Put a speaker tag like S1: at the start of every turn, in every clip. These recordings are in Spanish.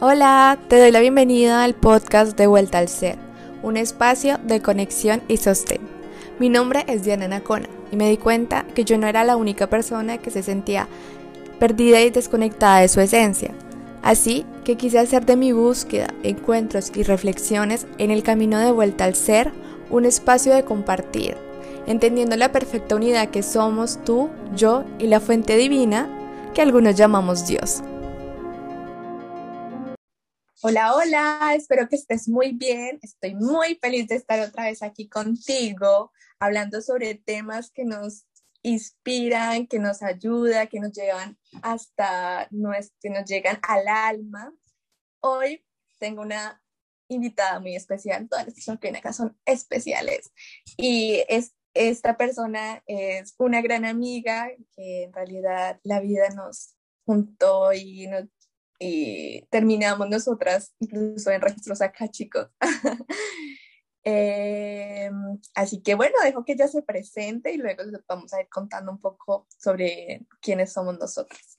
S1: Hola, te doy la bienvenida al podcast de Vuelta al Ser, un espacio de conexión y sostén. Mi nombre es Diana Nacona y me di cuenta que yo no era la única persona que se sentía perdida y desconectada de su esencia. Así que quise hacer de mi búsqueda, encuentros y reflexiones en el camino de vuelta al ser un espacio de compartir, entendiendo la perfecta unidad que somos tú, yo y la fuente divina que algunos llamamos Dios. Hola, hola, espero que estés muy bien. Estoy muy feliz de estar otra vez aquí contigo, hablando sobre temas que nos inspiran, que nos ayudan, que nos llevan hasta, que nos llegan al alma. Hoy tengo una invitada muy especial, todas las personas que vienen acá son especiales y es, esta persona es una gran amiga que en realidad la vida nos juntó y nos y terminamos nosotras incluso en registros acá, chicos. Em, así que bueno, dejo que ella se presente y luego les vamos a ir contando un poco sobre quiénes somos nosotras.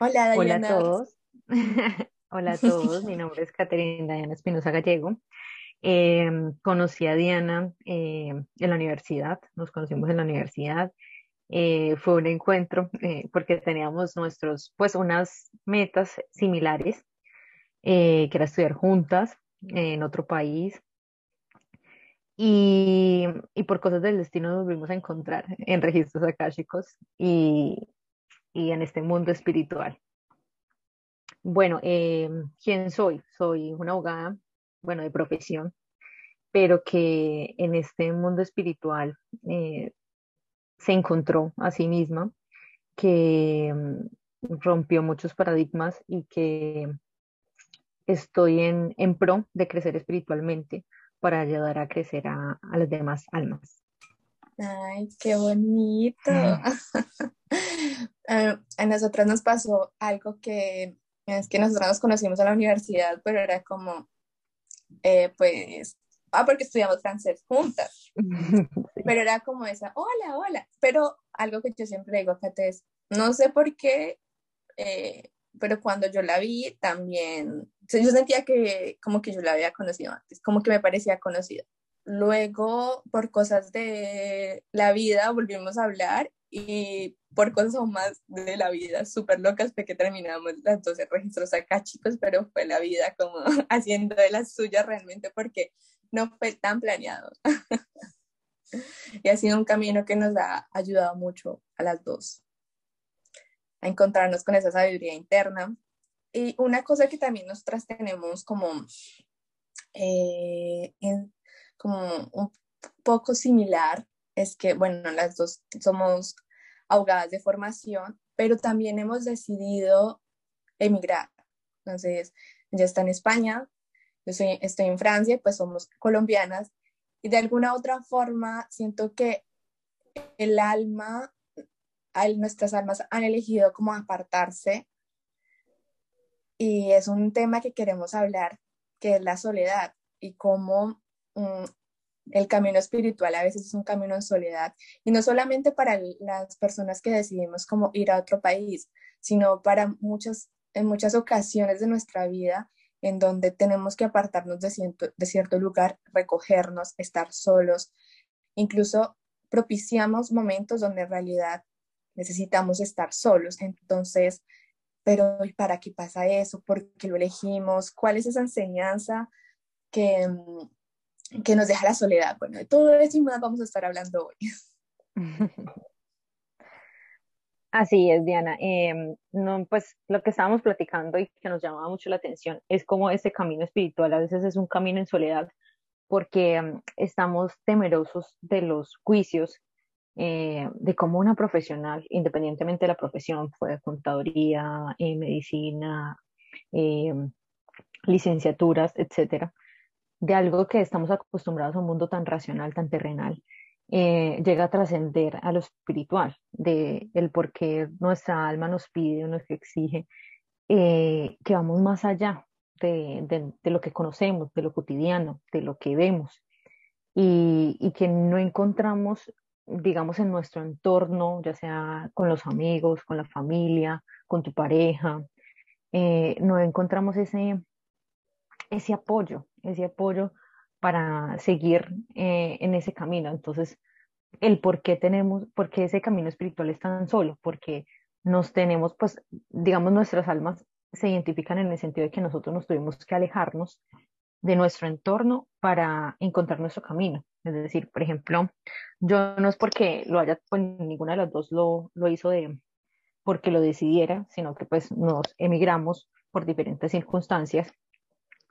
S2: Hola, Diana. Hola a todos. Hola a todos, mi nombre es Caterina Diana Espinosa Gallego. Em, conocí a Diana en la universidad, nos conocimos en la universidad eh, fue un encuentro eh, porque teníamos nuestros, pues unas metas similares, eh, que era estudiar juntas en otro país. Y, y, por cosas del destino nos volvimos a encontrar en registros akáshicos y, y en este mundo espiritual. Bueno, ¿quién soy? Soy una abogada, bueno, de profesión, pero que en este mundo espiritual se encontró a sí misma, que mm, rompió muchos paradigmas y que estoy en, en pro de crecer espiritualmente para ayudar a crecer a, a las demás almas.
S1: Ay, qué bonito. a nosotras nos pasó algo que es que nosotros nos conocimos en la universidad, pero era como, eh, pues, ah, porque estudiamos francés juntas, pero era como esa, hola, hola, pero algo que yo siempre digo a Kate es, no sé por qué, eh, pero cuando yo la vi también, yo sentía que como que yo la había conocido antes, como que me parecía conocida. Luego, por cosas de la vida, volvimos a hablar y por cosas aún más de la vida súper locas fue que terminamos las 12 registros acá, chicos, pero fue la vida como haciendo de las suyas realmente porque no fue tan planeado. y ha sido un camino que nos ha ayudado mucho a las dos a encontrarnos con esa sabiduría interna. Y una cosa que también nosotras tenemos como, eh, como un poco similar es que, bueno, las dos somos ahogadas de formación, pero también hemos decidido emigrar. Entonces, ya está en España, yo estoy en Francia, pues somos colombianas y de alguna otra forma siento que el alma, nuestras almas han elegido como apartarse y es un tema que queremos hablar, que es la soledad y cómo mm, el camino espiritual a veces es un camino en soledad y no solamente para las personas que decidimos como ir a otro país, sino para muchas en muchas ocasiones de nuestra vida en donde tenemos que apartarnos de cierto, de cierto lugar, recogernos, estar solos. Incluso propiciamos momentos donde en realidad necesitamos estar solos. Entonces, pero ¿y para qué pasa eso? ¿Por qué lo elegimos? ¿Cuál es esa enseñanza que, que nos deja la soledad? Bueno, de todo eso y más vamos a estar hablando hoy.
S2: Así es, Diana. Em, no, pues lo que estábamos platicando y que nos llamaba mucho la atención es como ese camino espiritual a veces es un camino en soledad porque em, estamos temerosos de los juicios eh, de cómo una profesional, independientemente de la profesión, fue contaduría, eh, medicina, em, licenciaturas, etcétera, de algo que estamos acostumbrados a un mundo tan racional, tan terrenal, eh, llega a trascender a lo espiritual, de el por qué nuestra alma nos pide o nos exige eh, que vamos más allá de, de, lo que conocemos, de lo cotidiano, de lo que vemos, y, y, que no encontramos, digamos, en nuestro entorno, ya sea con los amigos, con la familia, con tu pareja, eh, no encontramos ese, ese apoyo, ese apoyo para seguir eh, en ese camino. Entonces, el por qué tenemos, por qué ese camino espiritual es tan solo, porque nos tenemos, pues, digamos, nuestras almas se identifican en el sentido de que nosotros nos tuvimos que alejarnos de nuestro entorno para encontrar nuestro camino. Es decir, por ejemplo, yo no es porque lo haya, pues ninguna de las dos lo, lo hizo de porque lo decidiera, sino que pues nos emigramos por diferentes circunstancias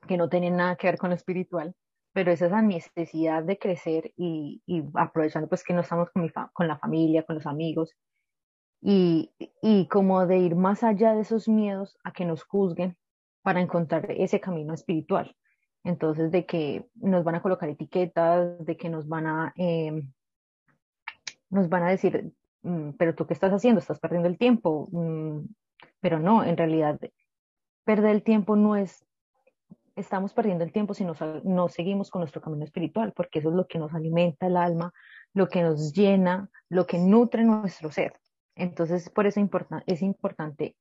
S2: que no tienen nada que ver con lo espiritual, pero es esa necesidad de crecer y, y aprovechando pues que no estamos con, mi con la familia, con los amigos, y, y como de ir más allá de esos miedos a que nos juzguen para encontrar ese camino espiritual. Entonces, de que nos van a colocar etiquetas, de que nos van a, eh, nos van a decir, mm, pero tú qué estás haciendo, estás perdiendo el tiempo. Mm, pero no, en realidad, perder el tiempo no es, estamos perdiendo el tiempo si no, no seguimos con nuestro camino espiritual, porque eso es lo que nos alimenta el alma, lo que nos llena, lo que nutre nuestro ser. Entonces, por eso es importante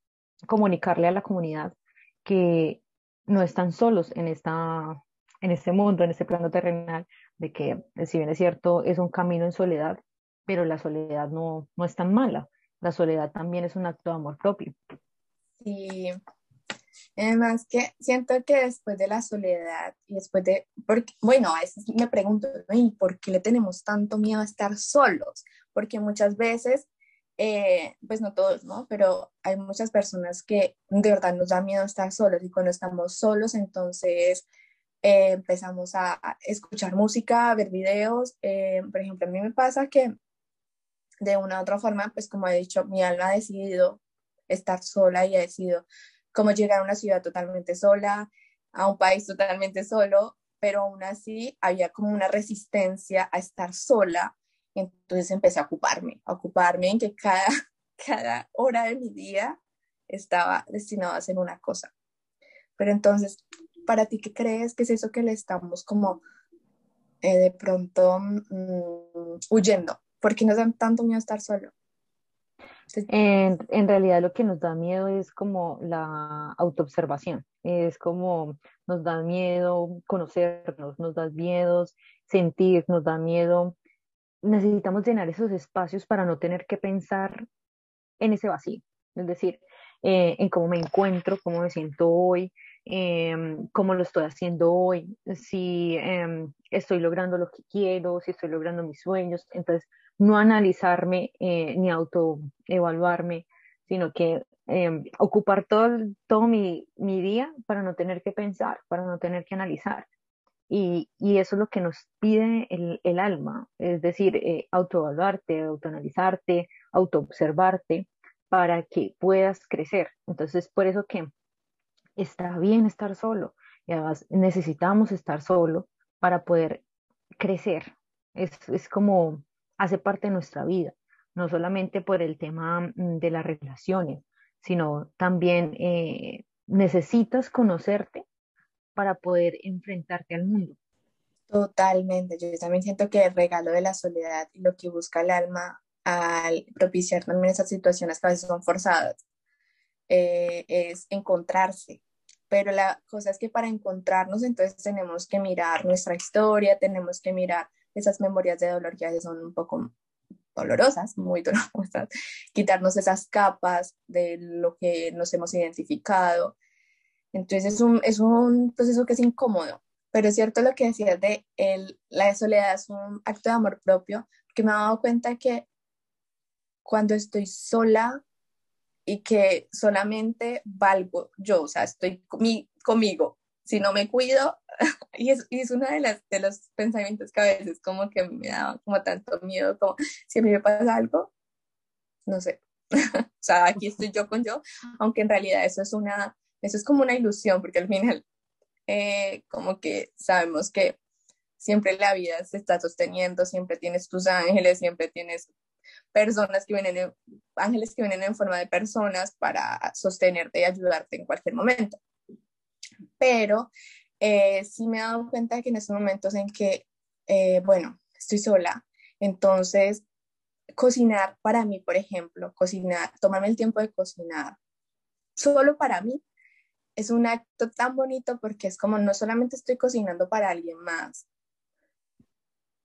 S2: comunicarle a la comunidad que no están solos en, esta, en este mundo, en este plano terrenal, de que si bien es cierto, es un camino en soledad, pero la soledad no, no es tan mala. La soledad también es un acto de amor propio.
S1: Sí. Además que siento que después de la soledad y después de, porque, bueno, a veces me pregunto, ¿y por qué le tenemos tanto miedo a estar solos? Porque muchas veces eh, pues no todos, ¿no? Pero hay muchas personas que de verdad nos da miedo estar solos y cuando estamos solos, entonces eh, empezamos a escuchar música, a ver videos. Eh, por ejemplo, a mí me pasa que de una u otra forma, pues como he dicho, mi alma ha decidido estar sola y ha decidido cómo llegar a una ciudad totalmente sola, a un país totalmente solo, pero aún así había como una resistencia a estar sola entonces empecé a ocuparme, a ocuparme en que cada, cada hora de mi día estaba destinado a hacer una cosa. Pero entonces, ¿para ti qué crees que es eso que le estamos como eh, de pronto mm, huyendo? ¿Por qué nos dan tanto miedo estar solo?
S2: En, realidad lo que nos da miedo es como la autoobservación, es como nos da miedo conocernos, nos da miedo sentir, nos da miedo necesitamos llenar esos espacios para no tener que pensar en ese vacío, es decir, eh, en cómo me encuentro, cómo me siento hoy, em, cómo lo estoy haciendo hoy, si em, estoy logrando lo que quiero, si estoy logrando mis sueños. Entonces, no analizarme eh, ni autoevaluarme, sino que em, ocupar todo, todo mi, mi día para no tener que pensar, para no tener que analizar. Y, y, eso es lo que nos pide el, el alma, es decir, eh, autoevaluarte, autoanalizarte, autoobservarte para que puedas crecer. Entonces, por eso que está bien estar solo y además necesitamos estar solo para poder crecer. Es, es como hace parte de nuestra vida, no solamente por el tema mm, de las relaciones, sino también eh, necesitas conocerte para poder enfrentarte al mundo.
S1: Totalmente, yo también siento que el regalo de la soledad y lo que busca el alma al propiciar también esas situaciones que a veces son forzadas eh, es encontrarse. Pero la cosa es que para encontrarnos entonces tenemos que mirar nuestra historia, tenemos que mirar esas memorias de dolor que a veces son un poco dolorosas, muy dolorosas, quitarnos esas capas de lo que nos hemos identificado, entonces es un, es un proceso que es incómodo, pero es cierto lo que decías de el, la soledad es un acto de amor propio, que me he dado cuenta que cuando estoy sola y que solamente valgo yo, o sea, estoy conmigo, si no me cuido, y es, y uno de, las, de los pensamientos que a veces como que me da como tanto miedo, como si a mí me pasa algo, no sé, o sea, aquí estoy yo con yo, aunque en realidad eso es una eso es como una ilusión, porque al final, eh, como que sabemos que siempre la vida se está sosteniendo, siempre tienes tus ángeles, siempre tienes personas que vienen, en, ángeles que vienen en forma de personas para sostenerte y ayudarte en cualquier momento. Pero eh, sí me he dado cuenta que en esos momentos en que, eh, bueno, estoy sola, entonces cocinar para mí, por ejemplo, cocinar, tomarme el tiempo de cocinar solo para mí, es un acto tan bonito porque es como no solamente estoy cocinando para alguien más,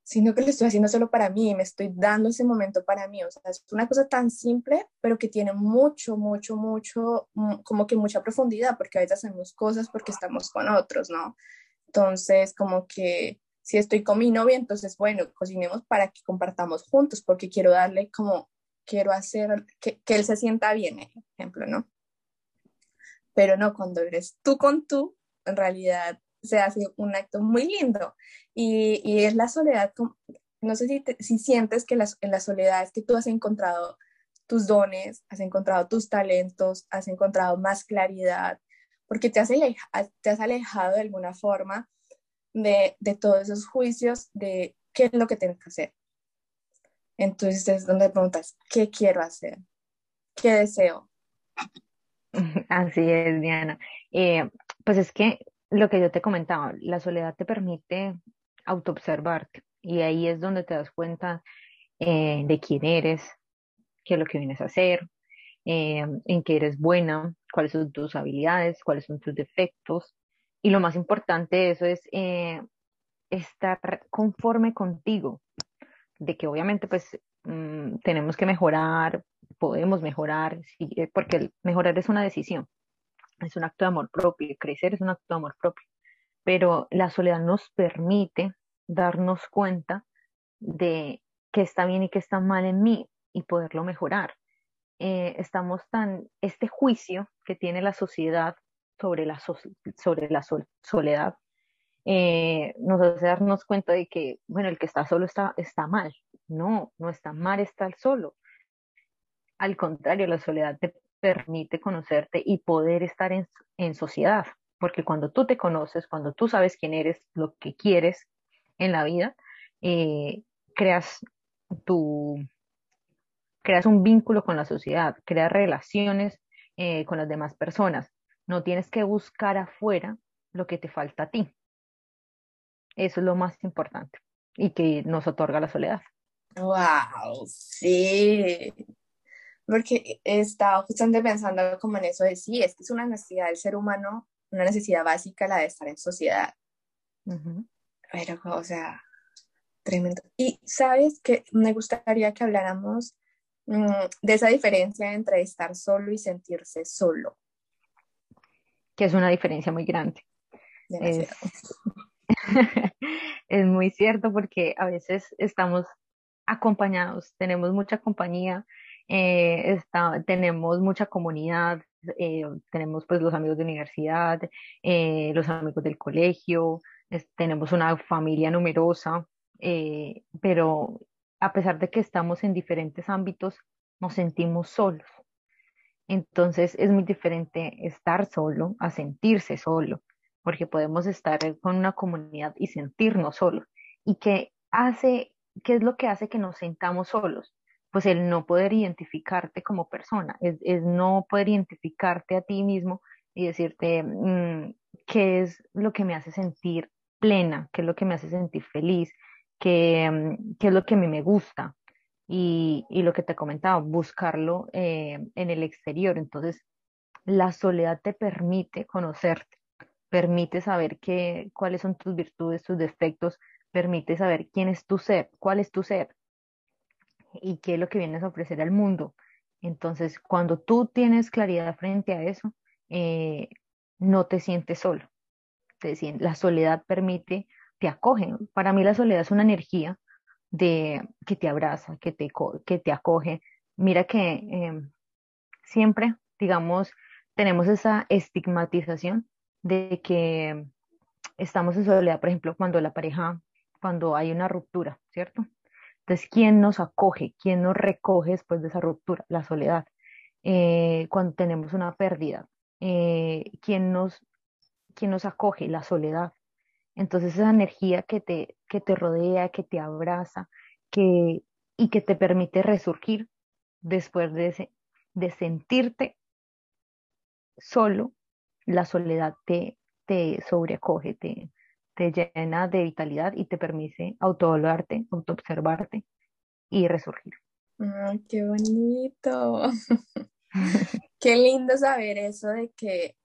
S1: sino que lo estoy haciendo solo para mí, me estoy dando ese momento para mí. O sea, es una cosa tan simple, pero que tiene mucho, mucho, mucho, mm, como que mucha profundidad, porque a veces hacemos cosas porque estamos con otros, ¿no? Entonces, como que si estoy con mi novia, entonces, bueno, cocinemos para que compartamos juntos, porque quiero darle como, quiero hacer que, que él se sienta bien, ejemplo, ¿no? Pero no, cuando eres tú con tú, en realidad se hace un acto muy lindo y, y es la soledad, no sé si, si sientes que en la soledad es que tú has encontrado tus dones, has encontrado tus talentos, has encontrado más claridad, porque te has, te has alejado de alguna forma de, de, todos esos juicios de qué es lo que tienes que hacer. Entonces es donde preguntas, ¿qué quiero hacer? ¿Qué deseo?
S2: Así es, Diana. Eh, pues es que lo que yo te comentaba, la soledad te permite autoobservarte y ahí es donde te das cuenta eh, de quién eres, qué es lo que vienes a hacer, eh, en qué eres buena, cuáles son tus habilidades, cuáles son tus defectos. Y lo más importante de eso es eh, estar conforme contigo, de que obviamente pues mm, tenemos que mejorar, podemos mejorar, porque mejorar es una decisión es un acto de amor propio, crecer es un acto de amor propio, pero la soledad nos permite darnos cuenta de qué está bien y qué está mal en mí y poderlo mejorar. Eh, estamos tan, este juicio que tiene la sociedad sobre la, sobre la soledad eh, nos hace darnos cuenta de que, bueno, el que está solo está, está mal. No, no está mal estar solo. Al contrario, la soledad permite conocerte y poder estar en, en sociedad. Porque cuando tú te conoces, cuando tú sabes quién eres, lo que quieres en la vida, eh, creas tu creas un vínculo con la sociedad, creas relaciones eh, con las demás personas. No tienes que buscar afuera lo que te falta a ti. Eso es lo más importante y que nos otorga la soledad.
S1: Wow, sí porque estaba justamente pensando como en eso de sí, es que es una necesidad del ser humano, una necesidad básica la de estar en sociedad. Pero, o sea, tremendo. Y sabes que me gustaría que habláramos mm, de esa diferencia entre estar solo y sentirse solo.
S2: Que es una diferencia muy grande. Es, es muy cierto porque a veces estamos acompañados, tenemos mucha compañía, eh, tenemos mucha comunidad, eh, tenemos pues los amigos de universidad, eh, los amigos del colegio, tenemos una familia numerosa, pero a pesar de que estamos en diferentes ámbitos, nos sentimos solos. Entonces es muy diferente estar solo a sentirse solo, porque podemos estar con una comunidad y sentirnos solos. ¿Y qué hace, qué es lo que hace que nos sintamos solos? Pues el no poder identificarte como persona, es, no poder identificarte a ti mismo y decirte mm, qué es lo que me hace sentir plena, qué es lo que me hace sentir feliz, qué, mm, qué es lo que a mí me gusta. Y, y lo que te comentaba, buscarlo eh, en el exterior. Entonces, la soledad te permite conocerte, permite saber qué, cuáles son tus virtudes, tus defectos, permite saber quién es tu ser, cuál es tu ser, y qué es lo que vienes a ofrecer al mundo. Entonces, cuando tú tienes claridad frente a eso, eh, no te sientes solo. La soledad permite, te acoge. Para mí la soledad es una energía de, que te abraza, que te, que te acoge. Mira que em, siempre, digamos, tenemos esa estigmatización de que estamos en soledad, por ejemplo, cuando la pareja, cuando hay una ruptura, ¿cierto? Entonces, ¿quién nos acoge? ¿Quién nos recoge después de esa ruptura? La soledad. Eh, cuando tenemos una pérdida, eh, ¿quién, nos, ¿quién nos acoge? La soledad. Entonces, esa energía que te, que te rodea, que te abraza que, y que te permite resurgir después de, de sentirte solo, la soledad te, te sobreacoge, te, te llena de vitalidad y te permite autoevaluarte, autoobservarte y resurgir.
S1: Ay, qué bonito. qué lindo saber eso de que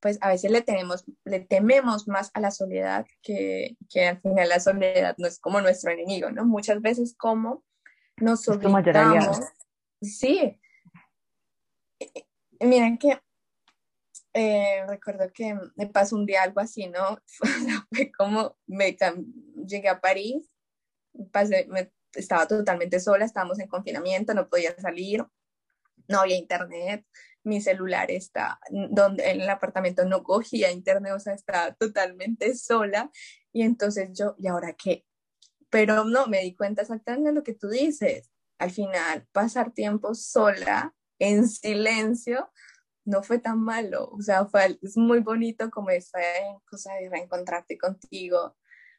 S1: pues a veces le, tenemos, le tememos más a la soledad que, que al final la soledad no es como nuestro enemigo, ¿no? Muchas veces como nos obligamos, sí, miren que eh, recuerdo que me pasó un día algo así, ¿no? Fue como me llegué a París, pasé, estaba totalmente sola, estábamos en confinamiento, no podía salir, no había internet, mi celular está, donde en el apartamento no cogía internet, o sea, estaba totalmente sola. Y entonces yo, ¿y ahora qué? Pero no, me di cuenta exactamente de lo que tú dices. Al final, pasar tiempo sola, en silencio, no fue tan malo. O sea, fue, es muy bonito como esa cosa de reencontrarte contigo,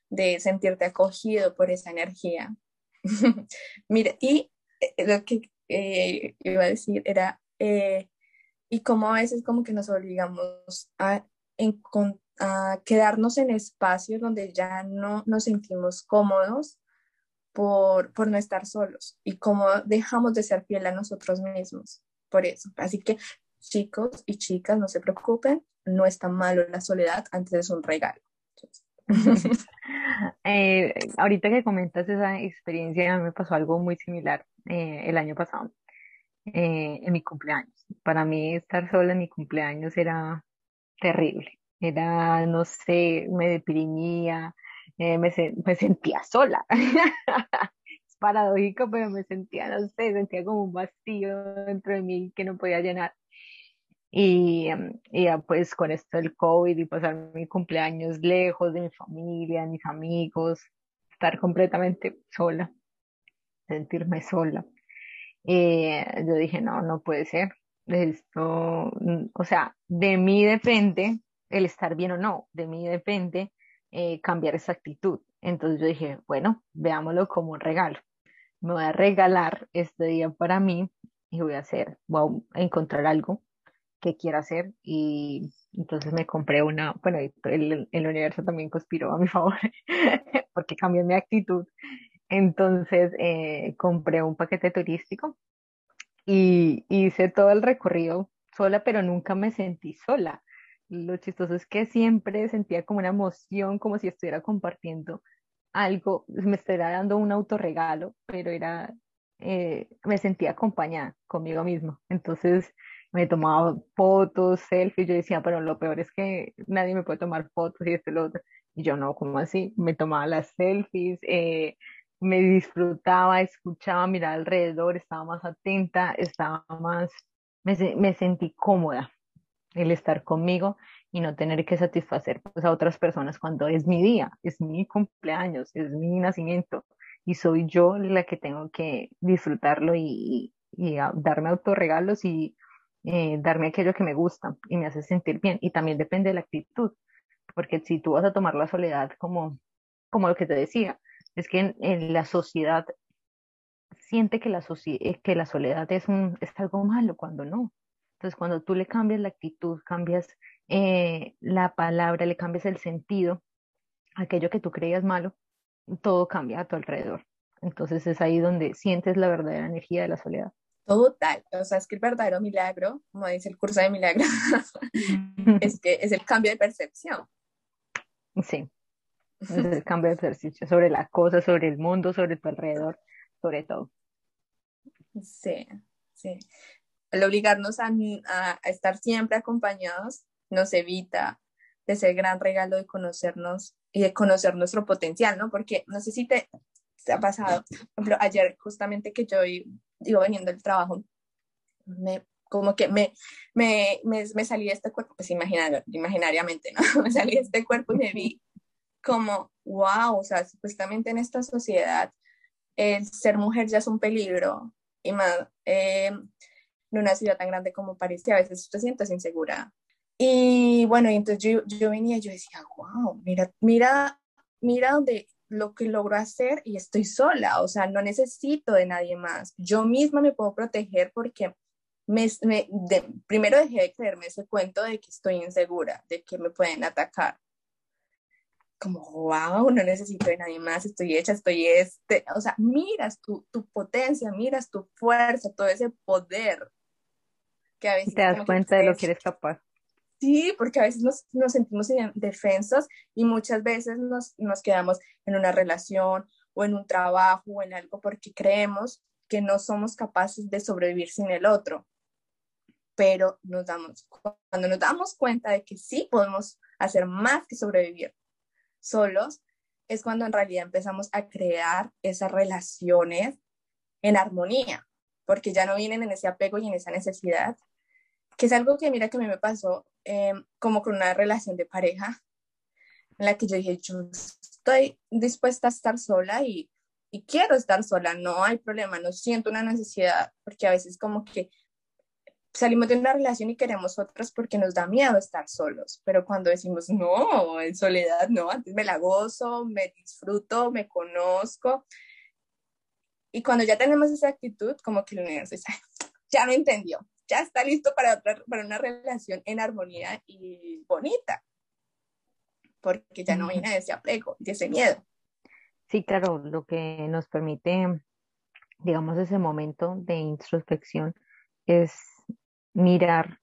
S1: de sentirte acogido por esa energía. Mira, y eh, lo que eh, iba a decir era, eh, y como a veces como que nos obligamos a, a quedarnos en espacios donde ya no nos sentimos cómodos por, por no estar solos y como dejamos de ser fiel a nosotros mismos por eso. Así que chicos y chicas, no se preocupen, no es tan malo la soledad, antes es un regalo.
S2: Eh, ahorita que comentas esa experiencia, me pasó algo muy similar eh, el año pasado, eh, en mi cumpleaños. Para mí estar sola en mi cumpleaños era terrible. Era, no sé, me deprimía, me, me sentía sola. es paradójico, pero me sentía, no sé, sentía como un vacío dentro de mí que no podía llenar. Y, y, ya pues con esto del COVID y pasar mi cumpleaños lejos de mi familia, de mis amigos, estar completamente sola, sentirme sola. Eh, yo dije, no, no puede ser. Esto, mm, o sea, de mí depende el estar bien o no, de mí depende eh, cambiar esa actitud. Entonces yo dije, bueno, veámoslo como un regalo. Me voy a regalar este día para mí y voy a hacer, voy a encontrar algo que quiera hacer y entonces me compré una, bueno, el, el universo también conspiró a mi favor porque cambió mi actitud. Entonces eh, compré un paquete turístico y hice todo el recorrido sola, pero nunca me sentí sola. Lo chistoso es que siempre sentía como una emoción, como si estuviera compartiendo algo, me estuviera dando un autorregalo, pero era, eh, me sentía acompañada conmigo mismo. Entonces, me tomaba fotos, selfies, yo decía, pero lo peor es que nadie me puede tomar fotos y esto y lo otro. Y yo no, como así? Me tomaba las selfies, eh, me disfrutaba, escuchaba, miraba alrededor, estaba más atenta, estaba más, me, me sentí cómoda el estar conmigo y no tener que satisfacer pues, a otras personas cuando es mi día, es mi cumpleaños, es mi nacimiento y soy yo la que tengo que disfrutarlo y, y darme autorregalos y eh, darme aquello que me gusta y me hace sentir bien. Y también depende de la actitud, porque si tú vas a tomar la soledad como, como lo que te decía, es que en, la sociedad siente que la, eh, que la soledad es, un, es algo malo cuando no. Entonces, cuando tú le cambias la actitud, cambias eh, la palabra, le cambias el sentido, aquello que tú creías malo, todo cambia a tu alrededor. Entonces es ahí donde sientes la verdadera energía de la soledad.
S1: Total, o sea, es que el verdadero milagro, como dice el curso de milagro, es que es el cambio de percepción.
S2: Sí, es el cambio de percepción sobre la cosa, sobre el mundo, sobre tu alrededor, sobre todo.
S1: Sí, sí. El obligarnos a, a, estar siempre acompañados nos evita de ese gran regalo de conocernos y de conocer nuestro potencial, ¿no? Porque no sé si te, te ha pasado, por ejemplo, ayer justamente que yo digo, veniendo del trabajo, me, como que me, me, me, me salí de este cuerpo, pues imaginariamente, ¿no? Me salí de este cuerpo y me vi como, wow, o sea, supuestamente en esta sociedad el ser mujer ya es un peligro y más eh, en una ciudad tan grande como París, que a veces te sientes insegura. Y bueno, entonces yo, yo venía y yo decía, wow, mira, mira, mira donde lo que logro hacer y estoy sola, o sea, no necesito de nadie más. Yo misma me puedo proteger porque me, primero dejé de creerme ese cuento de que estoy insegura, de que me pueden atacar. Como, wow, no necesito de nadie más, estoy hecha, estoy este, o sea, miras tu, tu potencia, miras tu fuerza, todo ese poder
S2: que a veces... Te das cuenta de lo que eres capaz.
S1: Sí, porque a veces nos, nos sentimos indefensos y muchas veces nos, quedamos en una relación o en un trabajo o en algo porque creemos que no somos capaces de sobrevivir sin el otro. Pero cuando nos damos cuenta de que sí podemos hacer más que sobrevivir solos, es cuando en realidad empezamos a crear esas relaciones en armonía, porque ya no vienen en ese apego y en esa necesidad, que es algo que mira que a mí me pasó Em, como con una relación de pareja en la que yo dije, yo estoy dispuesta a estar sola y, y quiero estar sola, no hay problema, no siento una necesidad, porque a veces como que salimos de una relación y queremos otras porque nos da miedo estar solos, pero cuando decimos, no, en soledad, no, antes me la gozo, me disfruto, me conozco. Y cuando ya tenemos esa actitud, como que el universo dice, ya me entendió, ya está listo para, para una relación en armonía y bonita, porque ya no viene de ese apego, de ese miedo.
S2: Sí, claro, lo que nos permite, digamos, ese momento de introspección es mirar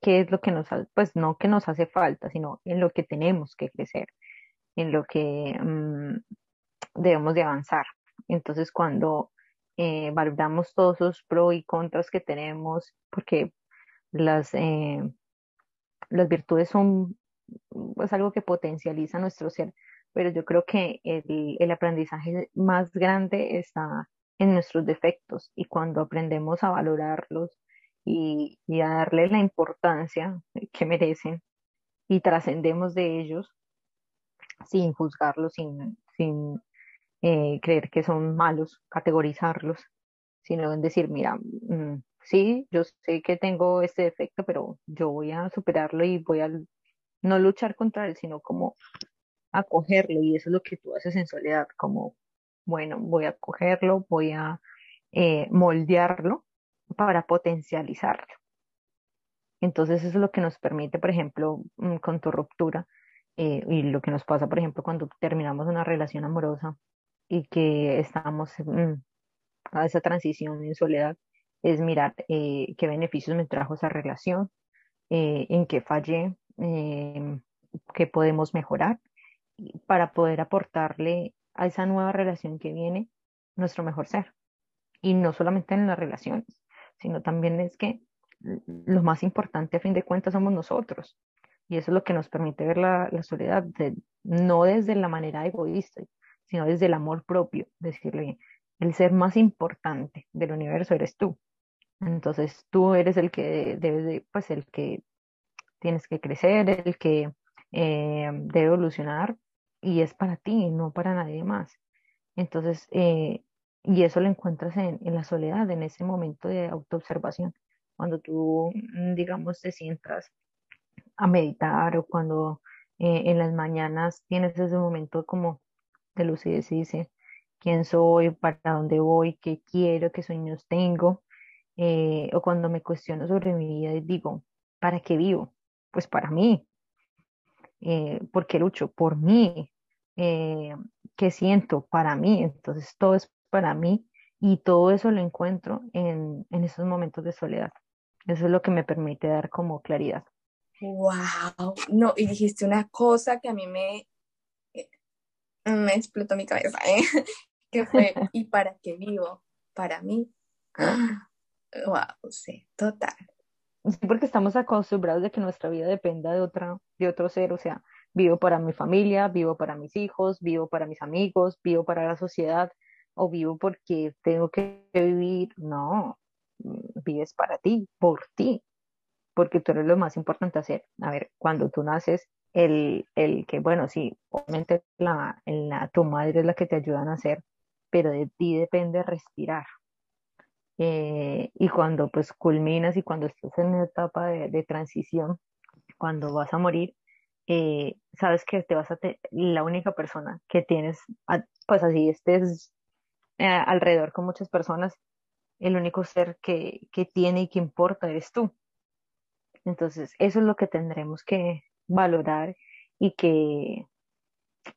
S2: qué es lo que nos, pues no que nos hace falta, sino en lo que tenemos que crecer, en lo que mm, debemos de avanzar. Entonces, cuando eh, valoramos todos esos pros y contras que tenemos, porque las, eh, las virtudes son pues, algo que potencializa nuestro ser, pero yo creo que el, el aprendizaje más grande está en nuestros defectos y cuando aprendemos a valorarlos y, y a darle la importancia que merecen y trascendemos de ellos sin juzgarlos, sin, sin eh, creer que son malos, categorizarlos, sino en decir, mira, mm, sí, yo sé que tengo este defecto, pero yo voy a superarlo y voy a no luchar contra él, sino como acogerlo. Y eso es lo que tú haces en soledad, como, bueno, voy a acogerlo, voy a eh, moldearlo para potencializarlo. Entonces eso es lo que nos permite, por ejemplo, mm, con tu ruptura, eh, y lo que nos pasa, por ejemplo, cuando terminamos una relación amorosa, y que estamos a esa transición en soledad es mirar eh, qué beneficios me trajo esa relación, eh, en qué fallé, eh, qué podemos mejorar para poder aportarle a esa nueva relación que viene nuestro mejor ser. Y no solamente en las relaciones, sino también es que lo más importante a fin de cuentas somos nosotros. Y eso es lo que nos permite ver la, la soledad, no desde la manera egoísta, sino desde el amor propio, decirle, el ser más importante del universo eres tú. Entonces tú eres el que debes de, pues el que tienes que crecer, el que eh, debe evolucionar y es para ti, no para nadie más. Entonces, eh, y eso lo encuentras en, en, la soledad, en ese momento de autoobservación, cuando tú, mm, digamos, te sientas a meditar o cuando eh, en las mañanas tienes ese momento como de lucidez y dice quién soy, para dónde voy, qué quiero, qué sueños tengo, eh, o cuando me cuestiono sobre mi vida y digo, ¿para qué vivo? Pues para mí. Eh, ¿Por qué lucho? Por mí. Eh, ¿Qué siento? Para mí. Entonces todo es para mí y todo eso lo encuentro en, en esos momentos de soledad. Eso es lo que me permite dar como claridad.
S1: Wow, no, y dijiste una cosa que a mí me, me explotó mi cabeza, ¿eh? que fue, ¿y para qué vivo? Para mí. Wow, sí, total.
S2: Sí, porque estamos acostumbrados de que nuestra vida dependa de otra, de otro ser, o sea, vivo para mi familia, vivo para mis hijos, vivo para mis amigos, vivo para la sociedad, o vivo porque tengo que vivir. No, vives para ti, por ti, porque tú eres lo más importante hacer. A ver, cuando tú naces, el, el que, bueno, sí, obviamente la, la, tu madre es la que te ayuda a hacer, pero de ti depende respirar. Eh, y cuando pues culminas y cuando estás en una etapa de, transición, cuando vas a morir, eh, sabes que te vas a la única persona que tienes, pues así estés eh, alrededor con muchas personas, el único ser que, que tiene y que importa eres tú. Entonces, eso es lo que tendremos que, valorar y que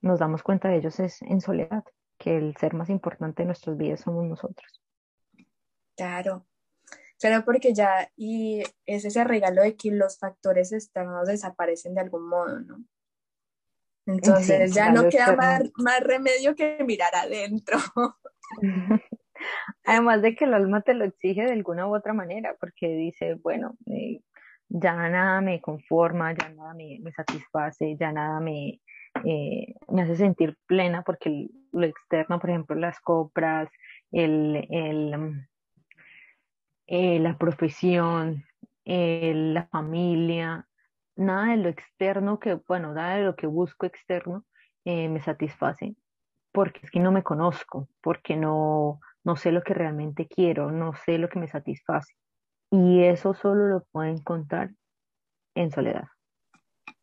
S2: nos damos cuenta de ellos es en soledad, que el ser más importante de nuestras vidas somos nosotros.
S1: Claro. Claro, porque ya, y es ese regalo de que los factores externos desaparecen de algún modo, ¿no? Entonces ya no queda más, más, remedio que mirar adentro.
S2: Además de que el alma te lo exige de alguna u otra manera, porque dice, bueno, eh, ya nada me conforma, ya nada me, satisface, ya nada me, eh, me hace sentir plena, porque lo externo, por ejemplo, las compras, el, el, eh, la profesión, la familia, nada de lo externo que, bueno, nada de lo que busco externo eh, me satisface, porque es que no me conozco, porque no, no sé lo que realmente quiero, no sé lo que me satisface. Y eso solo lo puedo encontrar en soledad.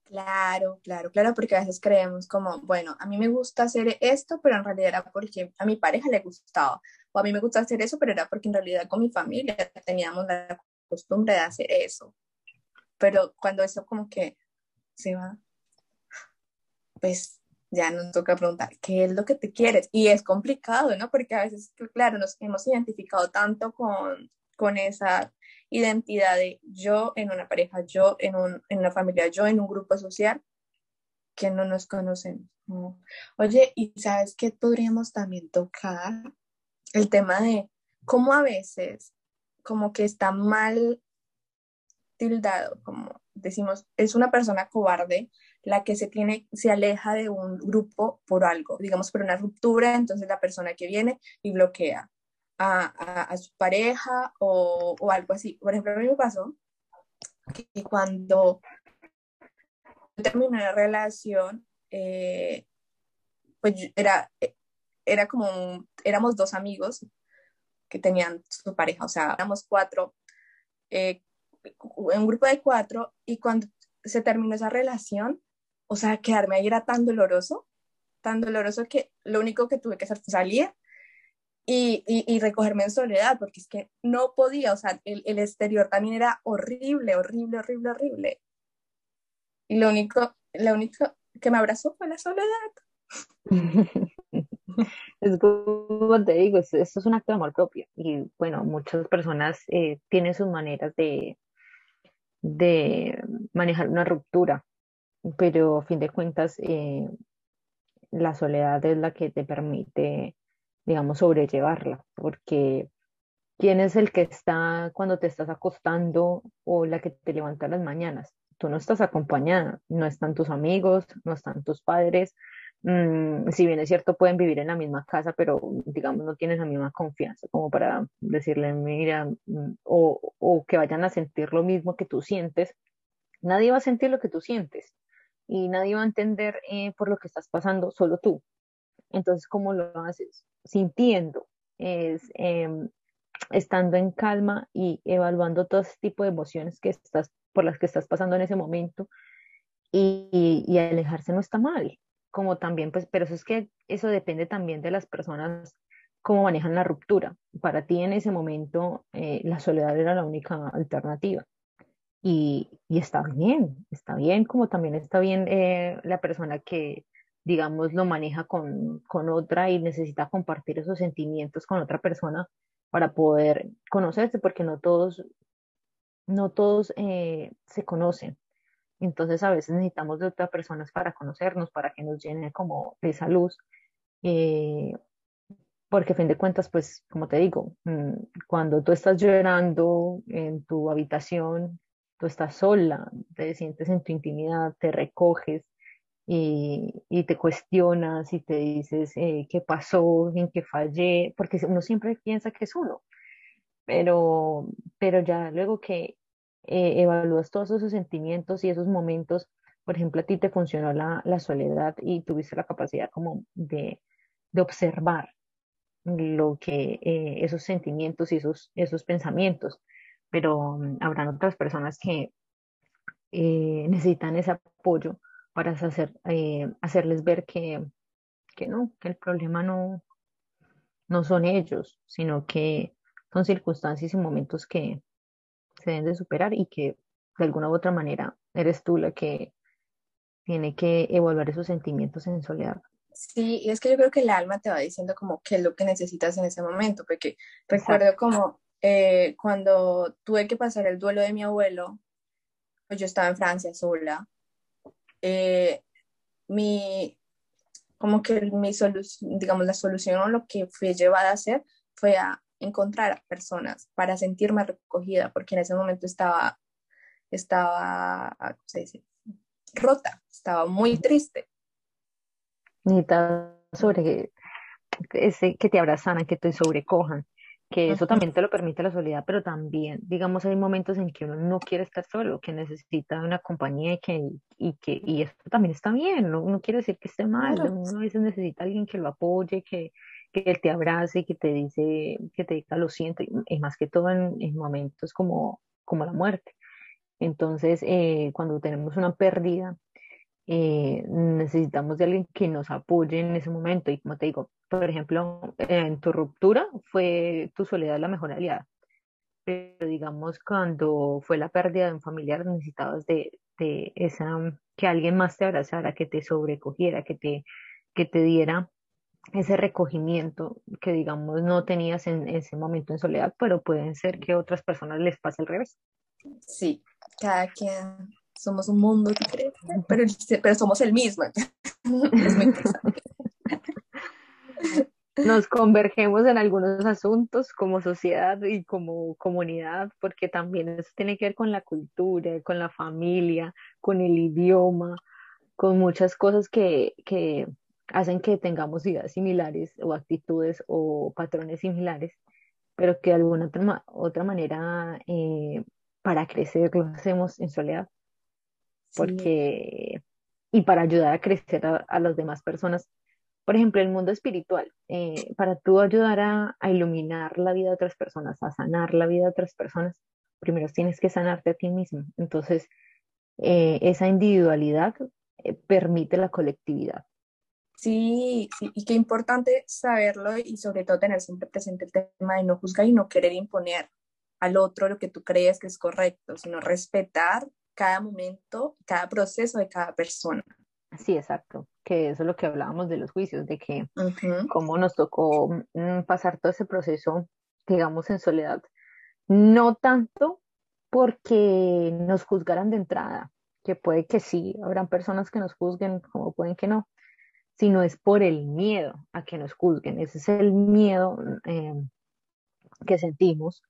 S1: Claro, claro, claro, porque a veces creemos como, bueno, a mí me gusta hacer esto, pero en realidad era porque a mi pareja le gustaba, o a mí me gusta hacer eso, pero era porque en realidad con mi familia teníamos la costumbre de hacer eso. Pero cuando eso como que se va, pues ya nos toca preguntar, ¿qué es lo que te quieres? Y es complicado, ¿no? Porque a veces, claro, nos hemos identificado tanto con, con esa identidad de yo en una pareja, yo en, un, en una familia, yo en un grupo social, que no nos conocen. Oye, ¿y sabes qué podríamos también tocar? El tema de cómo a veces como que está mal tildado, como decimos, es una persona cobarde la que se tiene, se aleja de un grupo por algo, digamos por una ruptura, entonces la persona que viene y bloquea a, su pareja o, o, algo así. Por ejemplo, a mí me pasó que cuando terminé la relación, eh, pues era, era como, éramos dos amigos que tenían su pareja, o sea, éramos cuatro, eh, un grupo de cuatro, y cuando se terminó esa relación, o sea, quedarme ahí era tan doloroso, tan doloroso que lo único que tuve que hacer fue salir y, y, recogerme en soledad, porque es que no podía, o sea, el, el, exterior también era horrible, horrible, horrible, horrible. Y lo único, lo único que me abrazó fue la soledad.
S2: Es como te digo, esto es un acto de amor propio. Y bueno, muchas personas eh, tienen sus maneras de, de manejar una ruptura, pero a fin de cuentas, eh, la soledad es la que te permite, digamos, sobrellevarla, porque ¿quién es el que está cuando te estás acostando o la que te levanta las mañanas? Tú no estás acompañada, no están tus amigos, no están tus padres, Mm, si bien es cierto, pueden vivir en la misma casa, pero digamos no tienes la misma confianza como para decirle, mira, mm, o, o, que vayan a sentir lo mismo que tú sientes. Nadie va a sentir lo que tú sientes y nadie va a entender eh, por lo que estás pasando, solo tú. Entonces, ¿cómo lo haces? Sintiendo, es em, estando en calma y evaluando todo ese tipo de emociones que estás, por las que estás pasando en ese momento y, y alejarse no está mal como también, pues, pero eso es que eso depende también de las personas cómo manejan la ruptura. Para ti en ese momento eh, la soledad era la única alternativa. Y, y, está bien, está bien, como también está bien eh, la persona que, digamos, lo maneja con, con, otra y necesita compartir esos sentimientos con otra persona para poder conocerse, porque no todos, no todos eh, se conocen. Entonces a veces necesitamos de otras personas para conocernos, para que nos llene como esa luz. Eh, porque a fin de cuentas, pues como te digo, mm, cuando tú estás llorando en tu habitación, tú estás sola, te sientes en tu intimidad, te recoges y, te cuestionas y te dices eh, qué pasó, en qué fallé, porque uno siempre piensa que es uno, pero, pero ya luego que eh, evalúas todos esos sentimientos y esos momentos, por ejemplo, a ti te funcionó la, la soledad y tuviste la capacidad como de, de observar lo que eh, esos sentimientos y esos, esos pensamientos, pero mm, habrán otras personas que eh, necesitan ese apoyo para hacer, hacerles ver que, que no, que el problema no, no son ellos, sino que son circunstancias y momentos que, se deben de superar y que de alguna u otra manera eres tú la que tiene que evaluar esos sentimientos en soledad.
S1: Sí, y es que yo creo que el alma te va diciendo como qué es lo que necesitas en ese momento, porque recuerdo como eh, cuando tuve que pasar el duelo de mi abuelo, pues yo estaba en Francia sola. Eh, mi, como que mi solución, digamos, la solución o lo que fui llevada a hacer fue a encontrar personas para sentirme recogida, porque en ese momento estaba, estaba, ¿cómo se dice? Rota, estaba muy triste.
S2: Necesitas sobre que te abrazan, que te sobrecojan que eso también te lo permite la soledad, pero también, digamos, hay momentos en que uno no quiere estar solo, que necesita una compañía y que, y que, y eso también está bien, no, no quiere decir que esté mal, uno a veces necesita alguien que lo apoye, que, que te abrace, que te dice, que te diga lo siento, y, más que todo en, en, momentos como, como la muerte. Entonces, eh, cuando tenemos una pérdida, eh, necesitamos de alguien que nos apoye en ese momento. Y como te digo, por ejemplo, en tu ruptura fue tu soledad la mejor aliada. Pero digamos, cuando fue la pérdida de un familiar, necesitabas de, de esa, que alguien más te abrazara, que te sobrecogiera, que te, que te diera ese recogimiento que digamos no tenías en ese momento en soledad, pero pueden ser que otras personas les pase al revés.
S1: Sí, cada quien somos un mundo diferente, pero, pero somos el mismo.
S2: Nos convergemos en algunos asuntos como sociedad y como comunidad, porque también eso tiene que ver con la cultura, con la familia, con el idioma, con muchas cosas que, que hacen que tengamos ideas similares o actitudes o patrones similares, pero que de alguna otra, otra manera eh, para crecer lo hacemos en soledad porque, y para ayudar a crecer a, las demás personas. Por ejemplo, el mundo espiritual, eh, para tú ayudar a, iluminar la vida de otras personas, a sanar la vida de otras personas, primero tienes que sanarte a ti mismo. Entonces, eh, esa individualidad eh, permite la colectividad.
S1: Sí, sí, y qué importante saberlo y sobre todo tener siempre presente el tema de no juzgar y no querer imponer al otro lo que tú crees que es correcto, sino respetar cada momento, cada proceso de cada persona.
S2: Sí, exacto, que eso es lo que hablábamos de los juicios, de que cómo nos tocó mm, pasar todo ese proceso, digamos, en soledad. No tanto porque nos juzgaran de entrada, que puede que sí, habrán personas que nos juzguen, como pueden que no, sino es por el miedo a que nos juzguen. Ese es el miedo eh, que sentimos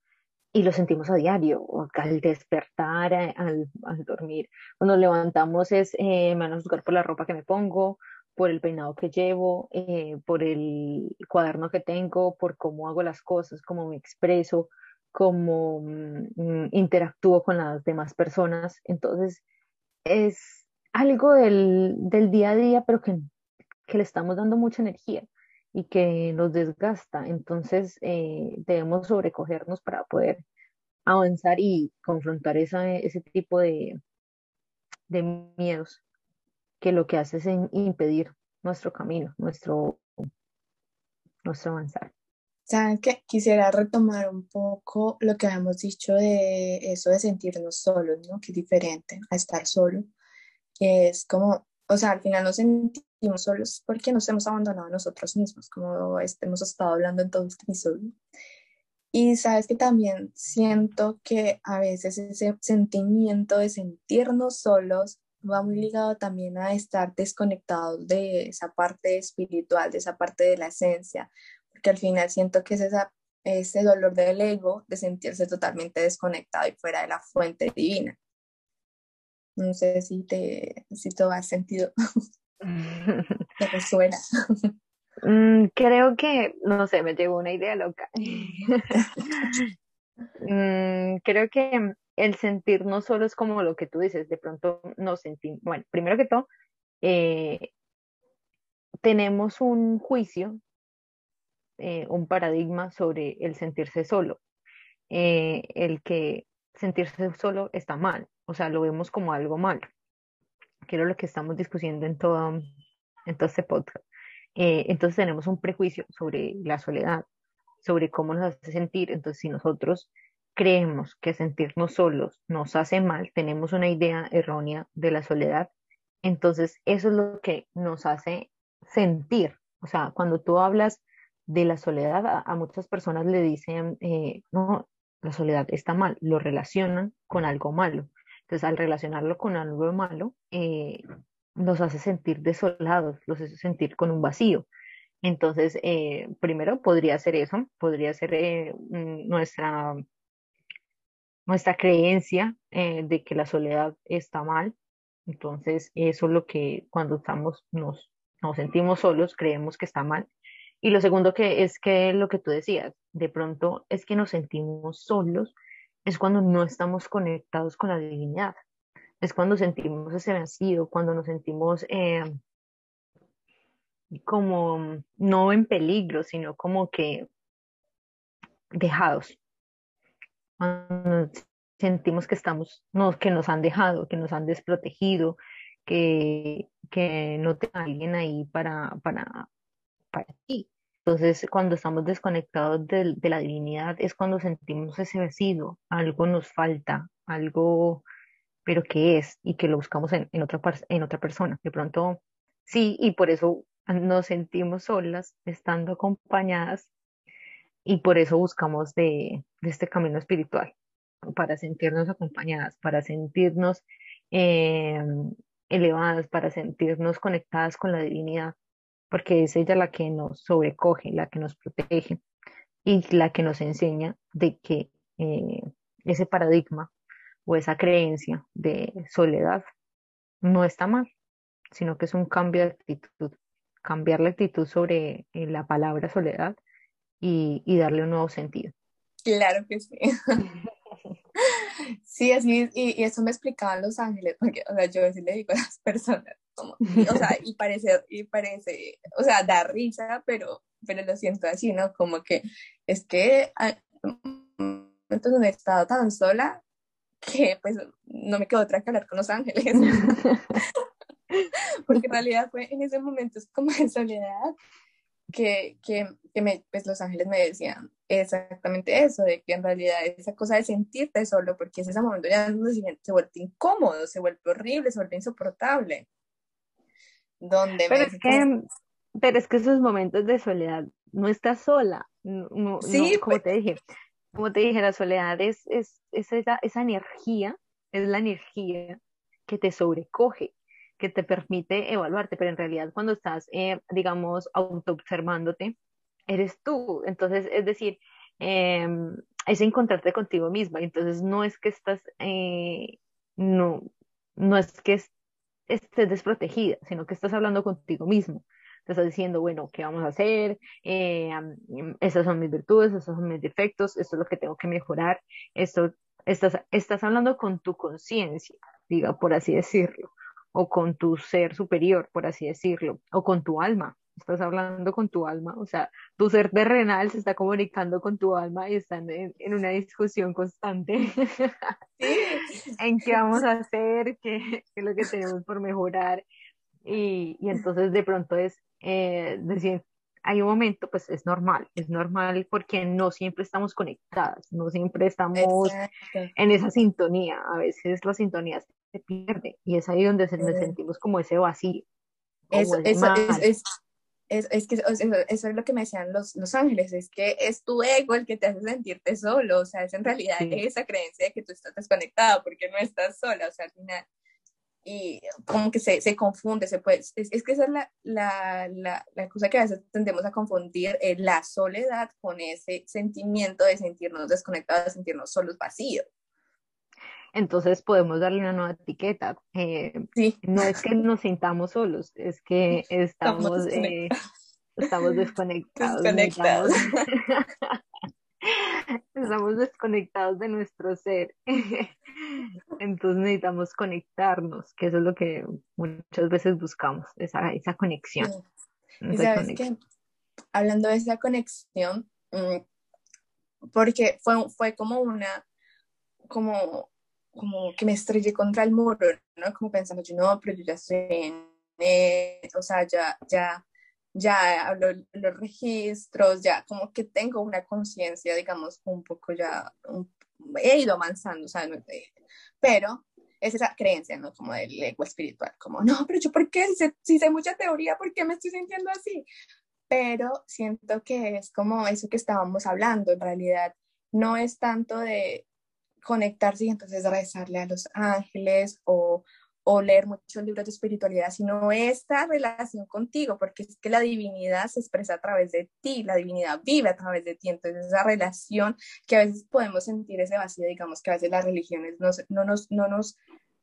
S2: y lo sentimos a diario, al despertar, eh, al, dormir. Cuando levantamos es, eh, me van a juzgar por la ropa que me pongo, por el peinado que llevo, eh, por el cuaderno que tengo, por cómo hago las cosas, cómo me expreso, cómo mm, interactúo con las demás personas. Entonces, es algo del, del día a día, pero que, que le estamos dando mucha energía y que nos desgasta. Entonces eh, debemos sobrecogernos para poder avanzar y confrontar esa, ese tipo de, de miedos que lo que hace es impedir nuestro camino, nuestro, nuestro avanzar.
S1: Saben que quisiera retomar un poco lo que habíamos dicho de eso de sentirnos solos, ¿no? Que es diferente a estar solo. Es como, o sea, al final nos sentimos solos porque nos hemos abandonado a nosotros mismos, como hemos estado hablando en todo este episodio. Y sabes que también siento que a veces ese sentimiento de sentirnos solos va muy ligado también a estar desconectados de esa parte espiritual, de esa parte de la esencia, porque al final siento que es esa, ese dolor del ego de sentirse totalmente desconectado y fuera de la fuente divina. No sé si te, si todo has sentido. ¿Te resuena?
S2: Mm, creo que, no sé, me llegó una idea loca. Mm, creo que el sentir no solo es como lo que tú dices, de pronto nos sentimos, bueno, primero que todo, eh, tenemos un juicio, eh, un paradigma sobre el sentirse solo, eh, el que sentirse solo está mal, o sea, lo vemos como algo malo que lo que estamos discutiendo en todo, en todo este podcast. Eh, entonces tenemos un prejuicio sobre la soledad, sobre cómo nos hace sentir. Entonces, si nosotros creemos que sentirnos solos nos hace mal, tenemos una idea errónea de la soledad, entonces eso es lo que nos hace sentir. O sea, cuando tú hablas de la soledad, a, muchas personas le dicen, eh, no, la soledad está mal, lo relacionan con algo malo. Entonces, al relacionarlo con algo malo, eh, nos hace sentir desolados, nos hace sentir con un vacío. Entonces, eh, primero podría ser eso, podría ser eh, mm, nuestra, nuestra creencia de que la soledad está mal. Entonces, eso es lo que cuando estamos, nos, nos sentimos solos, creemos que está mal. Y lo segundo que es que lo que tú decías, de pronto es que nos sentimos solos, es cuando no estamos conectados con la divinidad, es cuando sentimos ese vacío, cuando nos sentimos eh, como no en peligro, sino como que dejados. Cuando sentimos que estamos, no, que nos han dejado, que nos han desprotegido, que, que no tenga alguien ahí para, para, para ti. Entonces, cuando estamos desconectados de, la divinidad es cuando sentimos ese vacío, algo nos falta, algo, pero ¿qué es? Y que lo buscamos en, otra, en otra persona. De pronto, sí, y por eso nos sentimos solas, estando acompañadas, y por eso buscamos de, este camino espiritual, para sentirnos acompañadas, para sentirnos eh, elevadas, para sentirnos conectadas con la divinidad porque es ella la que nos sobrecoge, la que nos protege y la que nos enseña de que eh, ese paradigma o esa creencia de soledad no está mal, sino que es un cambio de actitud, cambiar la actitud sobre eh, la palabra soledad y, darle un nuevo sentido.
S1: Claro que sí. Sí, y, y eso me explicaban los ángeles, porque, o sea, yo sí le digo a las personas, como, o sea, y parece, y parece, o sea, da risa, pero, pero lo siento así, ¿no? Como que es que hay momentos donde he estado tan sola que pues no me quedó otra que hablar con los ángeles. Porque en realidad fue en ese momento es como de soledad que, que, que me, pues los ángeles me decían exactamente eso, de que en realidad esa cosa de sentirte solo, porque es ese momento ya se vuelve incómodo, se vuelve horrible, se vuelve insoportable donde
S2: pero es que pero es que esos momentos de soledad no estás sola no, sí, como pues. te dije como te dije la soledad es, es, esa, esa energía es la energía que te sobrecoge que te permite evaluarte pero en realidad cuando estás eh, digamos autoobservándote eres tú. Entonces es decir em, es encontrarte contigo misma. Entonces no es que estás eh, no no es que estés desprotegida, sino que estás hablando contigo mismo. Te estás diciendo, bueno, ¿qué vamos a hacer? Eh, esas son mis virtudes, esos son mis defectos, esto es lo que tengo que mejorar. Esto, estás, estás hablando con tu conciencia, diga, por así decirlo, o con tu ser superior, por así decirlo, o con tu alma estás hablando con tu alma, o sea, tu ser terrenal se está comunicando con tu alma y están en, una discusión constante en qué vamos a hacer, qué, es lo que tenemos por mejorar. Y, y entonces de pronto es eh, decir, hay un momento, pues es normal, es normal porque no siempre estamos conectadas, no siempre estamos en esa sintonía, a veces la sintonía se pierde y es ahí donde se, nos sentimos como ese vacío.
S1: Eso, eso es, es, es que eso, eso, es lo que me decían los, los ángeles, es que es tu ego el que te hace sentirte solo, o sea, es en realidad esa creencia de que tú estás desconectado porque no estás sola, o sea, al final, y como que se, se confunde, se puede, es, es que esa es la, la, la, la, cosa que a veces tendemos a confundir, eh, la soledad con ese sentimiento de sentirnos desconectados, de sentirnos solos, vacíos.
S2: Entonces podemos darle una nueva etiqueta. Eh, no es que nos sintamos solos, es que estamos, eh, estamos desconectados. Desconectados. Estamos desconectados de nuestro ser. Entonces necesitamos conectarnos, que eso es lo que muchas veces buscamos, esa, esa conexión.
S1: sabes que hablando de esa conexión, mm, porque fue, fue como una, como como que me estrellé contra el muro, ¿no? Como pensando, yo no, pero yo ya sé, o sea, ya, ya, ya hablo los registros, ya como que tengo una conciencia, digamos, un poco ya, he ido avanzando, o sea, pero es esa creencia, ¿no? Como del ego espiritual, como, no, pero yo, ¿por qué? Si si sé mucha teoría, ¿por qué me estoy sintiendo así? Pero siento que es como eso que estábamos hablando, en realidad no es tanto de conectarse y entonces rezarle a los ángeles o, o leer muchos libros de espiritualidad, sino esta relación contigo, porque es que la divinidad se expresa a través de ti, la divinidad vive a través de ti, entonces esa relación que a veces podemos sentir ese vacío, digamos que a veces las religiones no nos, no nos,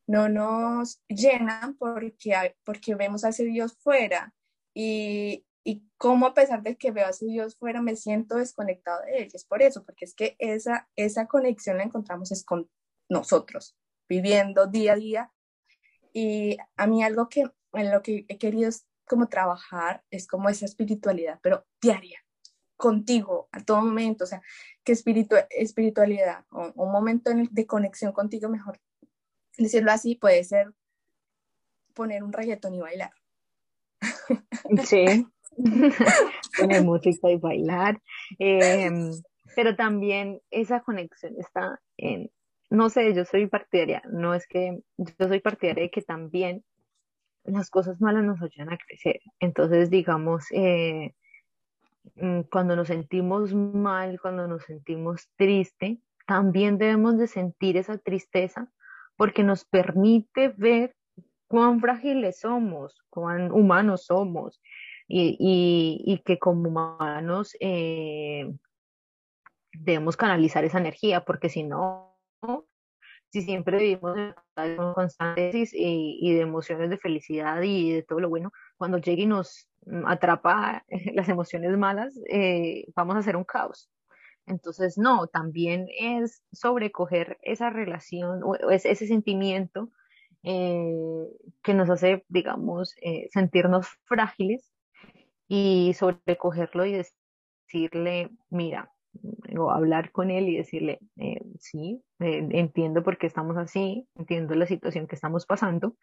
S1: no nos llenan porque, porque vemos a ese Dios fuera y, y cómo a pesar de que veo a ese Dios fuera me siento desconectado de él, es por eso, porque es que esa, esa conexión la encontramos es con nosotros, viviendo día a día. Y a mí algo que en lo que he querido es como trabajar es como esa espiritualidad, pero diaria, contigo, a todo momento, o sea, que espiritualidad o un momento de conexión contigo, mejor decirlo así, puede ser poner un reggaetón y bailar.
S2: Sí, poner música y bailar, em, pero también esa conexión está en no sé, yo soy partidaria, no es que yo soy partidaria de que también las cosas malas nos ayudan a crecer. Entonces, digamos, eh, mm, cuando nos sentimos mal, cuando nos sentimos triste, también debemos de sentir esa tristeza porque nos permite ver cuán frágiles somos, cuán humanos somos y, que como humanos eh, debemos canalizar esa energía porque si no, si siempre vivimos en constantes y, y, de emociones de felicidad y de todo lo bueno, cuando llegue y nos atrapa las emociones malas, eh, vamos a hacer un caos. Entonces, no, también es sobrecoger esa relación o, ese, sentimiento eh, que nos hace, digamos, sentirnos frágiles y sobrecogerlo y decirle, mira, o hablar con él y decirle, eh, sí, eh, entiendo por qué estamos así, entiendo la situación que estamos pasando,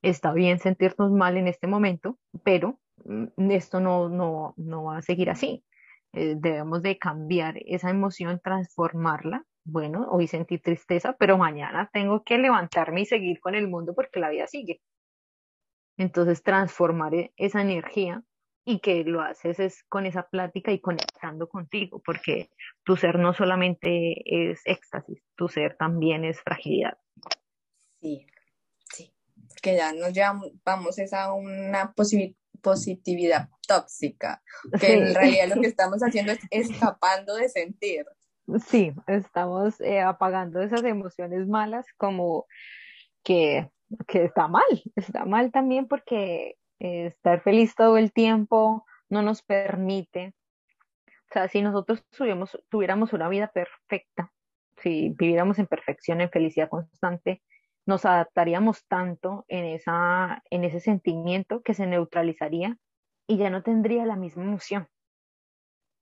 S2: está bien sentirnos mal en este momento, pero mm, esto no, no, no va a seguir así. Eh, debemos de cambiar esa emoción, transformarla. Bueno, hoy sentí tristeza, pero mañana tengo que levantarme y seguir con el mundo porque la vida sigue. Entonces, transformar esa energía y que lo haces es con esa plática y conectando contigo, porque tu ser no solamente es éxtasis, tu ser también es fragilidad.
S1: Sí, sí, que ya nos llevamos esa una positividad tóxica, que en realidad lo que estamos haciendo es escapando de sentir.
S2: Sí, estamos eh, apagando esas emociones malas como que, que está mal, está mal también porque eh, estar feliz todo el tiempo no nos permite. O sea, si nosotros tuviéramos, tuviéramos una vida perfecta, si viviéramos en perfección, en felicidad constante, nos adaptaríamos tanto en, esa, en ese sentimiento que se neutralizaría y ya no tendría la misma emoción.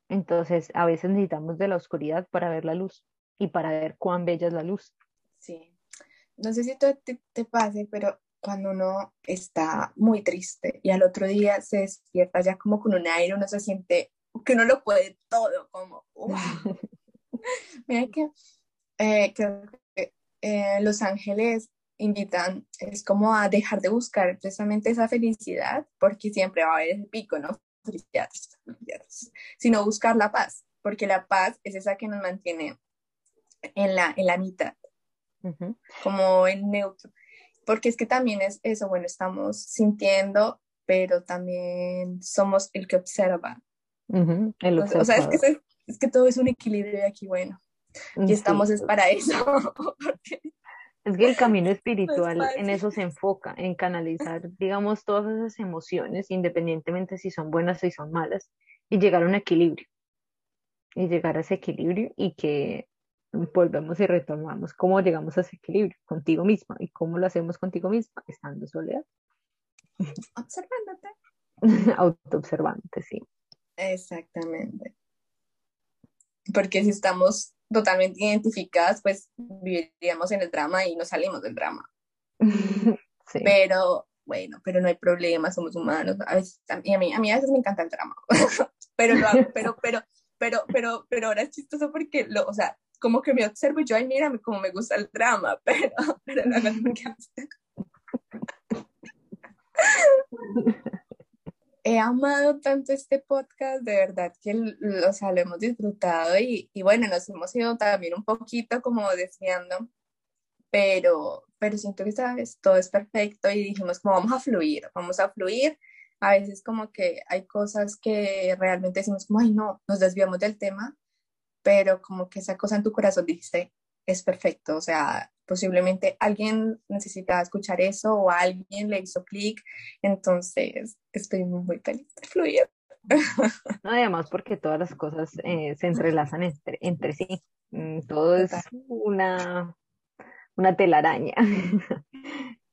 S2: Entonces, a veces necesitamos de la oscuridad para ver la luz y para ver cuán bella es la luz.
S1: Sí. No sé si te, te pase, pero cuando uno está muy triste y al otro día se despierta ya como con un aire, uno se siente que uno lo puede todo, como, Mira que, eh, eh, Los Ángeles invitan, es como a dejar de buscar precisamente esa felicidad, porque siempre va a haber ese pico, ¿no? Felicidad, sino buscar la paz, porque la paz es esa que nos mantiene en la, en la mitad, como en neutro porque es que también es eso, bueno, estamos sintiendo, pero también somos el que observa. o sea, es que, es que, todo es un equilibrio aquí, bueno, y estamos es para eso.
S2: Es que el camino espiritual en eso se enfoca, en canalizar, digamos, todas esas emociones, independientemente si son buenas o si son malas, y llegar a un equilibrio. Y llegar a ese equilibrio y que volvemos y retomamos cómo llegamos a ese equilibrio contigo misma y cómo lo hacemos contigo misma, estando soledad.
S1: Observándote.
S2: Autoobservándote, sí.
S1: Exactamente. Porque si estamos totalmente identificadas, pues viviríamos en el drama y no salimos del drama. sí. Pero bueno, pero no hay problema, somos humanos. A veces, a mí, a mí a veces me encanta el drama, pero lo hago, pero, pero, pero, pero, pero ahora es chistoso porque, lo, o sea, como que me observo y yo, ay, mira cómo me gusta el drama, pero, pero no, no, he amado tanto este podcast, de verdad que o sea, lo hemos disfrutado y, y, bueno, nos hemos ido también un poquito como desviando, pero, pero siento que sabes, todo es perfecto y dijimos como vamos a fluir, vamos a fluir. A veces como que hay cosas que realmente decimos como, ay no, nos desviamos del tema, pero como que esa cosa en tu corazón dice, es perfecto, o sea, posiblemente alguien necesitaba escuchar eso o alguien le hizo clic, entonces estoy muy feliz de fluir.
S2: No, además porque todas las cosas eh, se entrelazan entre, entre sí, mm, todo es una, una telaraña.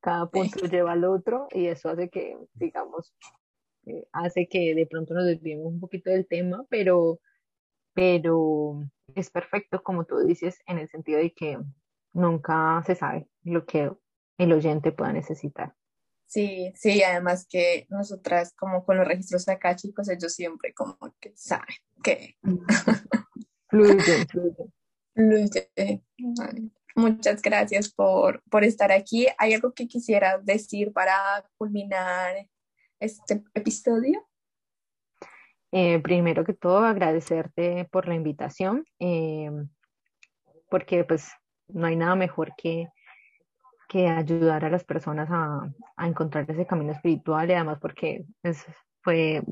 S2: Cada punto lleva al otro y eso hace que, digamos, eh, hace que de pronto nos desviemos un poquito del tema, pero, pero es perfecto, como tú dices, en el sentido de que nunca se sabe lo que el oyente pueda necesitar.
S1: Sí, sí, además que nosotras como con los registros acá, chicos, ellos siempre como que saben que
S2: fluye,
S1: fluye. Muchas gracias por, por estar aquí. ¿Hay algo que quisiera decir para culminar este episodio?
S2: Eh, primero que todo, agradecerte por la invitación, eh, porque pues no hay nada mejor que, que ayudar a las personas a, a, encontrar ese camino espiritual y además porque es, fue,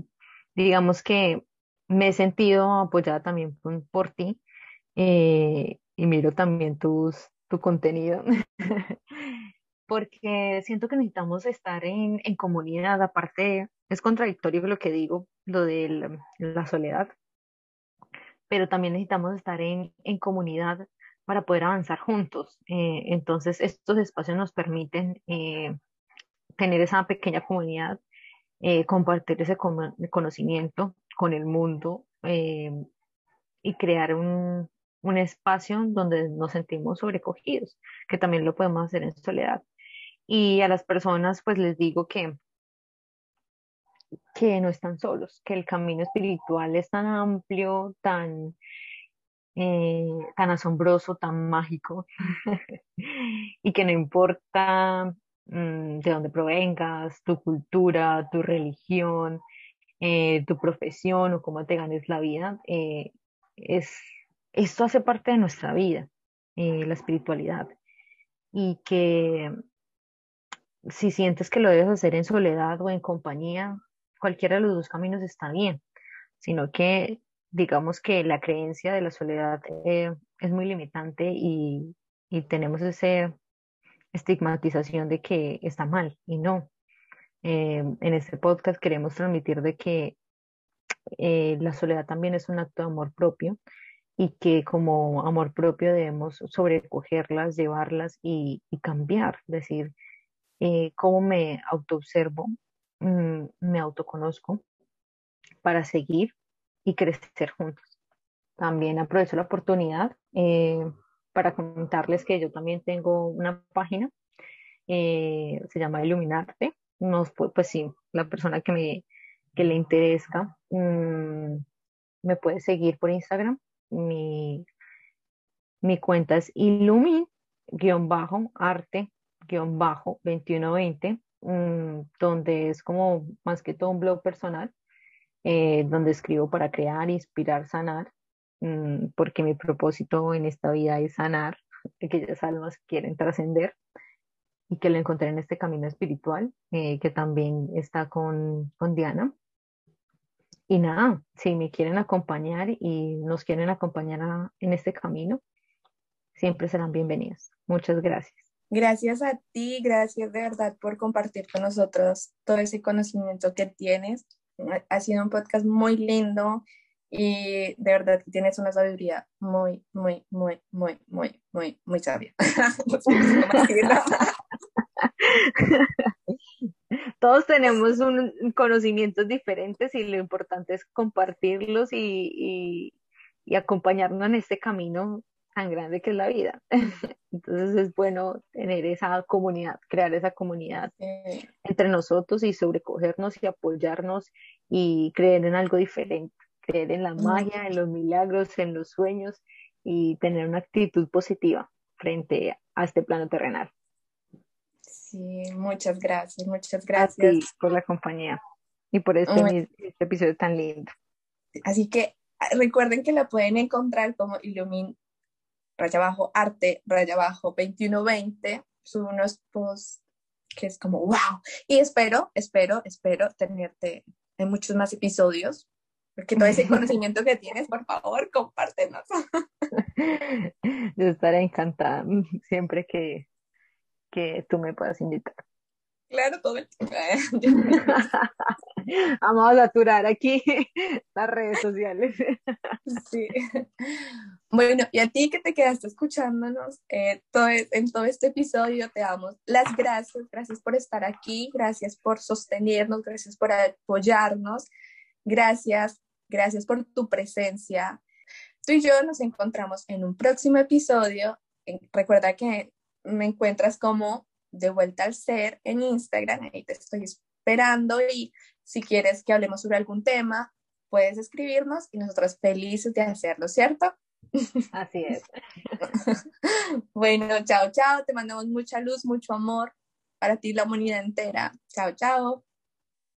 S2: digamos que me he sentido apoyada también por, ti eh, y miro también tus, tu contenido. porque siento que necesitamos estar en, en comunidad, aparte es contradictorio lo que digo, lo de la soledad, pero también necesitamos estar en, en comunidad para poder avanzar juntos. Eh, entonces, estos espacios nos permiten eh, tener esa pequeña comunidad, eh, compartir ese conocimiento con el mundo y crear un, un espacio donde nos sentimos sobrecogidos, que también lo podemos hacer en soledad. Y a las personas, pues les digo que que no están solos, que el camino espiritual es tan amplio, tan, eh, tan asombroso, tan mágico, y que no importa mm, de dónde provengas, tu cultura, tu religión, eh, tu profesión o cómo te ganes la vida, eh, es, esto hace parte de nuestra vida, la espiritualidad, y que si sientes que lo debes hacer en soledad o en compañía, cualquiera de los dos caminos está bien, sino que digamos que la creencia de la soledad eh, es muy limitante y, tenemos esa estigmatización de que está mal y no. Eh, en este podcast queremos transmitir de que eh, la soledad también es un acto de amor propio y que como amor propio debemos sobrecogerlas, llevarlas y, y cambiar, es decir, cómo me autoobservo, Mm, me autoconozco para seguir y crecer juntos. También aprovecho la oportunidad eh, para comentarles que yo también tengo una página, eh, se llama Iluminarte. Nos, pues sí, la persona que, me, que le interesa mm, me puede seguir por Instagram. Mi, mi cuenta es ilumin-arte-2120 Mm, donde es como más que todo un blog personal, eh, donde escribo para crear, inspirar, sanar, mm, porque mi propósito en esta vida es sanar aquellas almas que quieren trascender y que lo encontré en este camino espiritual, eh, que también está con, con Diana. Y nada, si me quieren acompañar y nos quieren acompañar en este camino, siempre serán bienvenidos. Muchas gracias.
S1: Gracias a ti, gracias de verdad por compartir con nosotros todo ese conocimiento que tienes. Ha sido un podcast muy lindo y de verdad tienes una sabiduría muy, muy, muy, muy, muy, muy, muy sabia.
S2: Todos tenemos un, conocimientos diferentes y lo importante es compartirlos y, y acompañarnos en este camino tan grande que es la vida. Entonces es bueno tener esa comunidad, crear esa comunidad entre nosotros y sobrecogernos y apoyarnos y creer en algo diferente, creer en la magia, en los milagros, en los sueños y tener una actitud positiva frente a este plano terrenal.
S1: Sí, muchas gracias, muchas gracias.
S2: por la compañía. y por este, este episodio tan lindo.
S1: Así que ah, recuerden que la pueden encontrar como Illumin raya abajo arte raya abajo 2120 son unos posts que es como wow y espero espero espero tenerte en muchos más episodios porque todo ese conocimiento que tienes por favor compártenos.
S2: Yo estaré encantada siempre que, que tú me puedas invitar
S1: Claro, todo el tiempo.
S2: Vamos a saturar aquí las redes sociales.
S1: Sí. Bueno, y a ti que te quedaste escuchándonos eh, todo, e, en todo este episodio, te damos las gracias. Gracias por estar aquí, gracias por sostenernos, gracias por apoyarnos, gracias, gracias por tu presencia. Tú y yo nos encontramos en un próximo episodio. Recuerda que me encuentras como de vuelta al ser en Instagram, ahí te estoy esperando y si quieres que hablemos sobre algún tema, puedes escribirnos y nosotros felices de hacerlo, ¿cierto?
S2: Así es.
S1: bueno, chao, chao, te mandamos mucha luz, mucho amor para ti, la humanidad entera. Chao, chao.